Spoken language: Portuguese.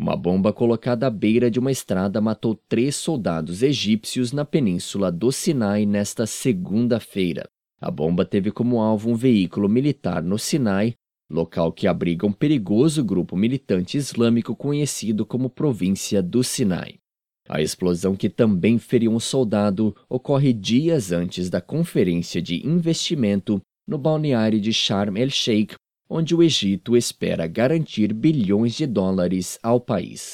Uma bomba colocada à beira de uma estrada matou três soldados egípcios na península do Sinai nesta segunda-feira. A bomba teve como alvo um veículo militar no Sinai, local que abriga um perigoso grupo militante islâmico conhecido como Província do Sinai. A explosão, que também feriu um soldado, ocorre dias antes da conferência de investimento no balneário de Sharm el-Sheikh, onde o Egito espera garantir bilhões de dólares ao país.